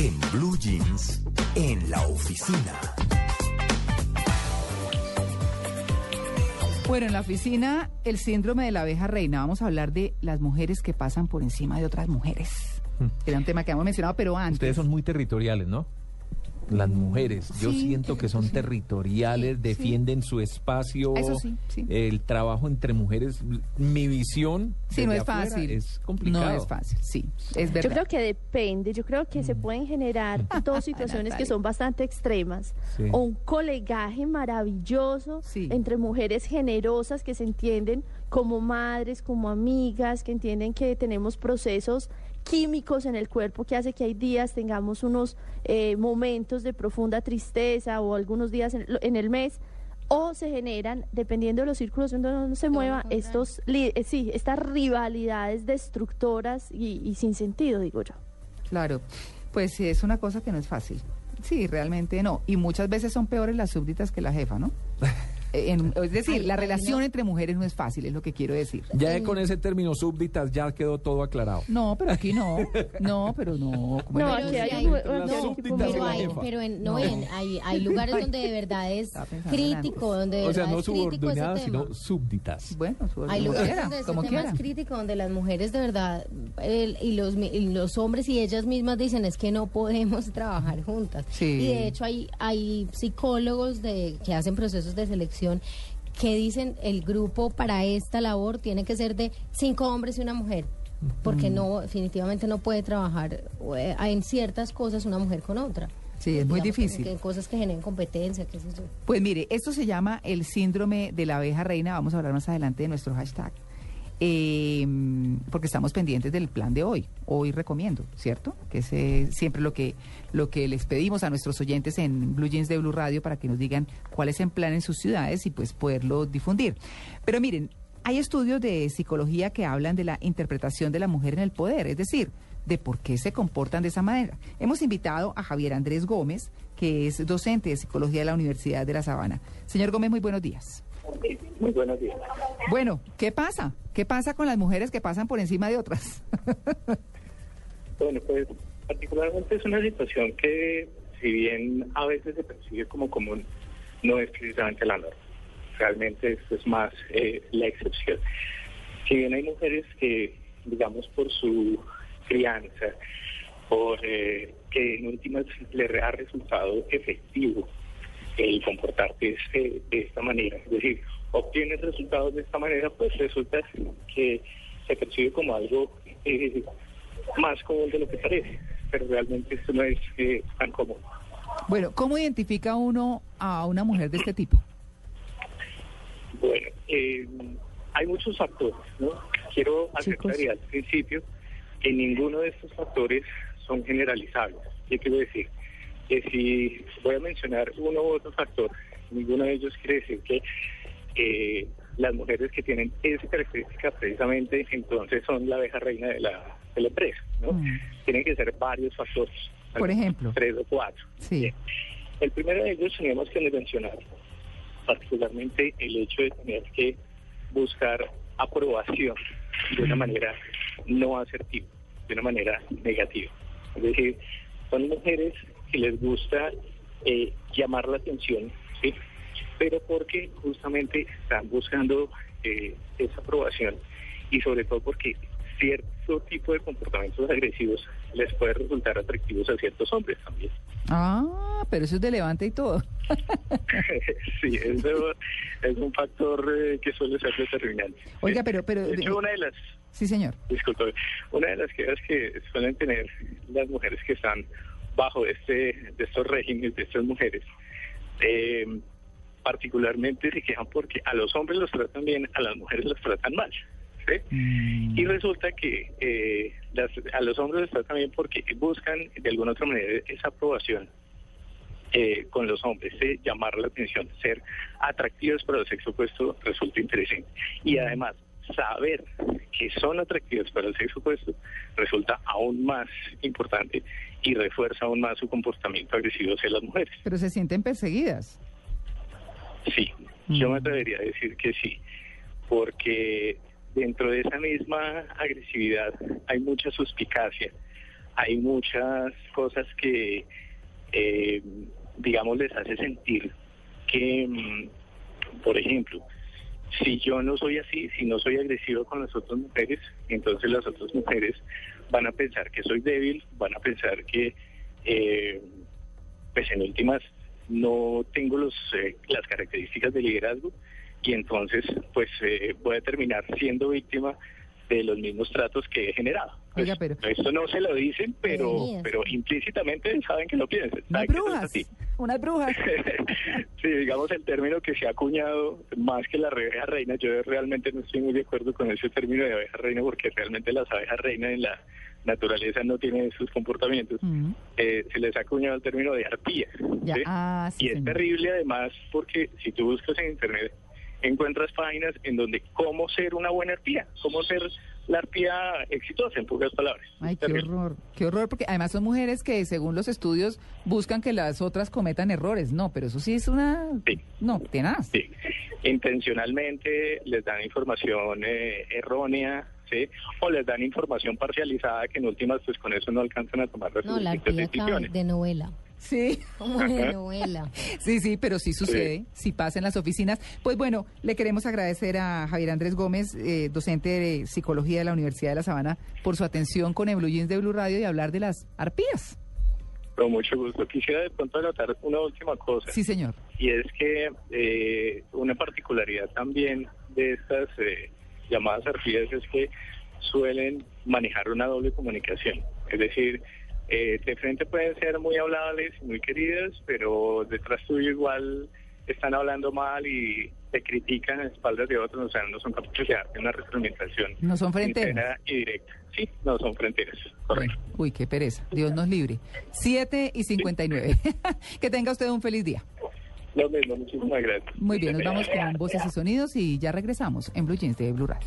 En Blue Jeans, en la oficina. Bueno, en la oficina, el síndrome de la abeja reina. Vamos a hablar de las mujeres que pasan por encima de otras mujeres. Era un tema que hemos mencionado, pero antes. Ustedes son muy territoriales, ¿no? Las mujeres, yo Sí, siento que son sí. territoriales, defienden su espacio, Eso sí, sí. el trabajo entre mujeres. Mi visión Sí, no es fácil. es complicado. No es fácil, sí, es verdad. Yo creo que depende, yo creo que se pueden generar dos situaciones que son bastante extremas. Sí. O un colegaje maravilloso Sí. entre mujeres generosas que se entienden como madres, como amigas, que entienden que tenemos procesos químicos en el cuerpo que hace que hay días tengamos unos eh, momentos de profunda tristeza o algunos días en, en el mes o se generan, dependiendo de los círculos donde uno se mueva, estos, li- eh, sí, estas rivalidades destructoras y, y sin sentido, digo yo. Claro, pues sí, es una cosa que no es fácil. Sí, realmente no. Y muchas veces son peores las súbditas que la jefa, ¿no? En- es decir, la relación entre mujeres no es fácil, es lo que quiero decir. Ya con ese término súbditas ya quedó todo aclarado. No, pero aquí no. No, pero no. ¿cómo No, aquí hay Pero hay, pero en, no, No. en- hay, hay lugares donde de verdad es crítico, donde de O sea, no es crítico ese subordinadas, tema. sino súbditas. Bueno, su- Hay lugares quiera, donde ese como tema quiera. es crítico, donde las mujeres de verdad el- y, los, mi- y los hombres y ellas mismas dicen es que no podemos trabajar juntas. Sí. Y de hecho hay, hay psicólogos de, que hacen procesos de selección que dicen el grupo para esta labor tiene que ser de cinco hombres y una mujer. Porque no, definitivamente no puede trabajar eh, en ciertas cosas una mujer con otra. Sí, es muy Digamos, difícil. que cosas que generen competencia, qué sé yo. Pues mire, esto se llama el síndrome de la abeja reina. Vamos a hablar más adelante de nuestro hashtag. Eh, porque estamos pendientes del plan de hoy. Hoy recomiendo, ¿cierto? Que es siempre lo que, lo que les pedimos a nuestros oyentes en Blue Jeans de Blue Radio para que nos digan cuál es el plan en sus ciudades y pues poderlo difundir. Pero miren, hay estudios de psicología que hablan de la interpretación de la mujer en el poder, es decir, de por qué se comportan de esa manera. Hemos invitado a Javier Andrés Gómez, que es docente de psicología de la Universidad de La Sabana. Señor Gómez, muy buenos días. Muy buenos días. Bueno, ¿qué pasa? ¿Qué pasa con las mujeres que pasan por encima de otras? Bueno, pues particularmente es una situación que, si bien a veces se percibe como común, no es precisamente la norma. Realmente esto es más eh, la excepción. Si bien hay mujeres que, digamos, por su crianza, por eh, que en últimas les ha resultado efectivo el comportarse eh, de esta manera, es decir, obtienen resultados de esta manera, pues resulta que se percibe como algo eh, más común de lo que parece, pero realmente esto no es eh, tan común. Bueno, ¿cómo identifica uno a una mujer de este tipo? Bueno, eh, hay muchos factores, ¿no? Quiero hacer claridad al principio que ninguno de estos factores son generalizables. ¿Qué quiero decir? Que si voy a mencionar uno u otro factor, ninguno de ellos quiere decir que eh, las mujeres que tienen esa característica precisamente entonces son la abeja reina de la, de la empresa, ¿no? Mm. Tienen que ser varios factores. Por ejemplo. Tres o cuatro. Sí. Bien. El primero de ellos teníamos que mencionar particularmente el hecho de tener que buscar aprobación de una manera no asertiva, de una manera negativa. Es decir, son mujeres que les gusta eh, llamar la atención, ¿sí? pero porque justamente están buscando eh, esa aprobación y sobre todo porque cierto tipo de comportamientos agresivos les puede resultar atractivos a ciertos hombres también. Ah, pero eso es de levante y todo. sí, eso es un factor eh, que suele ser determinante. Oiga, pero- pero- De hecho, una de las, Sí, señor. disculpe, una de las quejas que suelen tener las mujeres que están bajo este de estos regímenes, de estas mujeres, eh, particularmente se quejan porque a los hombres los tratan bien, a las mujeres los tratan mal. ¿sí? Mm. Y resulta que eh, las- a los hombres los tratan bien porque buscan de alguna otra manera esa aprobación eh, con los hombres, eh, llamar la atención, ser atractivos para el sexo opuesto resulta interesante. Y además, saber que son atractivos para el sexo opuesto resulta aún más importante y refuerza aún más su comportamiento agresivo hacia las mujeres. Pero se sienten perseguidas. Sí, yo Mm. me atrevería a decir que sí, porque dentro de esa misma agresividad hay mucha suspicacia, hay muchas cosas que, eh, digamos, les hace sentir que, mm, por ejemplo, si yo no soy así, si no soy agresivo con las otras mujeres, entonces las otras mujeres van a pensar que soy débil, van a pensar que, eh, pues en últimas, no tengo los, eh, las características de liderazgo y entonces, pues eh, voy a terminar siendo víctima de los mismos tratos que he generado. Pues, Oiga, pero- Esto no se lo dicen, pero, pero implícitamente saben que lo piensan. Unas brujas, unas brujas. sí, digamos el término que se ha acuñado más que la abeja reina, yo realmente no estoy muy de acuerdo con ese término de abeja reina porque realmente las abejas reinas en la naturaleza no tienen esos comportamientos. Mm, Eh, se les ha acuñado el término de arpía. ¿sí? ah, sí, y es señor. terrible además porque si tú buscas en internet encuentras páginas en donde cómo ser una buena arpía, cómo ser la arpía exitosa en pocas palabras. Ay, qué terrible. horror, qué horror, porque además son mujeres que según los estudios buscan que las otras cometan errores. No, pero eso sí es una... Sí. No, tenaz. Sí, intencionalmente les dan información eh, errónea, ¿sí? O les dan información parcializada que en últimas pues con eso no alcanzan a tomar las No, la decisiones. de novela. Sí, Como de novela. sí, sí, pero sí sucede, sí pasa en las oficinas. Pues bueno, le queremos agradecer a Javier Andrés Gómez, eh, docente de Psicología de la Universidad de La Sabana, por su atención con el Blue Jeans de Blue Radio y hablar de las arpías. Con mucho gusto. Quisiera de pronto anotar una última cosa. Sí, señor. Y es que eh, una particularidad también de estas eh, llamadas arpías es que suelen manejar una doble comunicación. Es decir, eh, de frente pueden ser muy hablables y muy queridas, pero detrás tuyo igual están hablando mal y te critican a espaldas de otros, o sea, no son capaces de darte una retroalimentación. No son fronteras. y directa. Sí, no son fronteras. Correcto. Uy, qué pereza. Dios nos libre. 7 y 59. que tenga usted un feliz día. Lo mismo, muchísimas gracias. Muy bien, nos vamos con voces y sonidos y ya regresamos en Blue Jeans de Blue Radio.